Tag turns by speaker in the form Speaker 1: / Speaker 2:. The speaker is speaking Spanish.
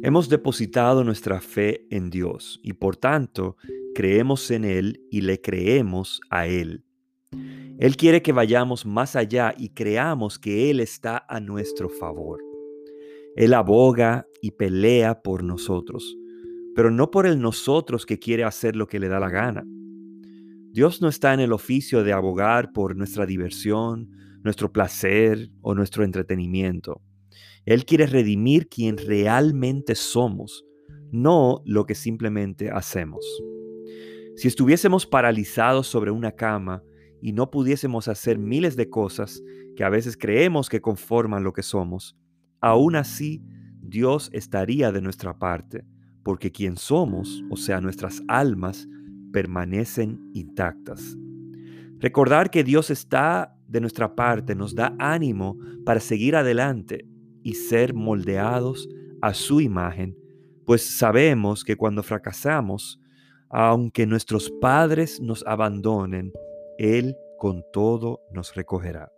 Speaker 1: Hemos depositado nuestra fe en Dios y por tanto creemos en Él y le creemos a Él. Él quiere que vayamos más allá y creamos que Él está a nuestro favor. Él aboga y pelea por nosotros, pero no por el nosotros que quiere hacer lo que le da la gana. Dios no está en el oficio de abogar por nuestra diversión, nuestro placer o nuestro entretenimiento. Él quiere redimir quien realmente somos, no lo que simplemente hacemos. Si estuviésemos paralizados sobre una cama y no pudiésemos hacer miles de cosas que a veces creemos que conforman lo que somos, aún así Dios estaría de nuestra parte, porque quien somos, o sea, nuestras almas, permanecen intactas. Recordar que Dios está de nuestra parte nos da ánimo para seguir adelante y ser moldeados a su imagen, pues sabemos que cuando fracasamos, aunque nuestros padres nos abandonen, Él con todo nos recogerá.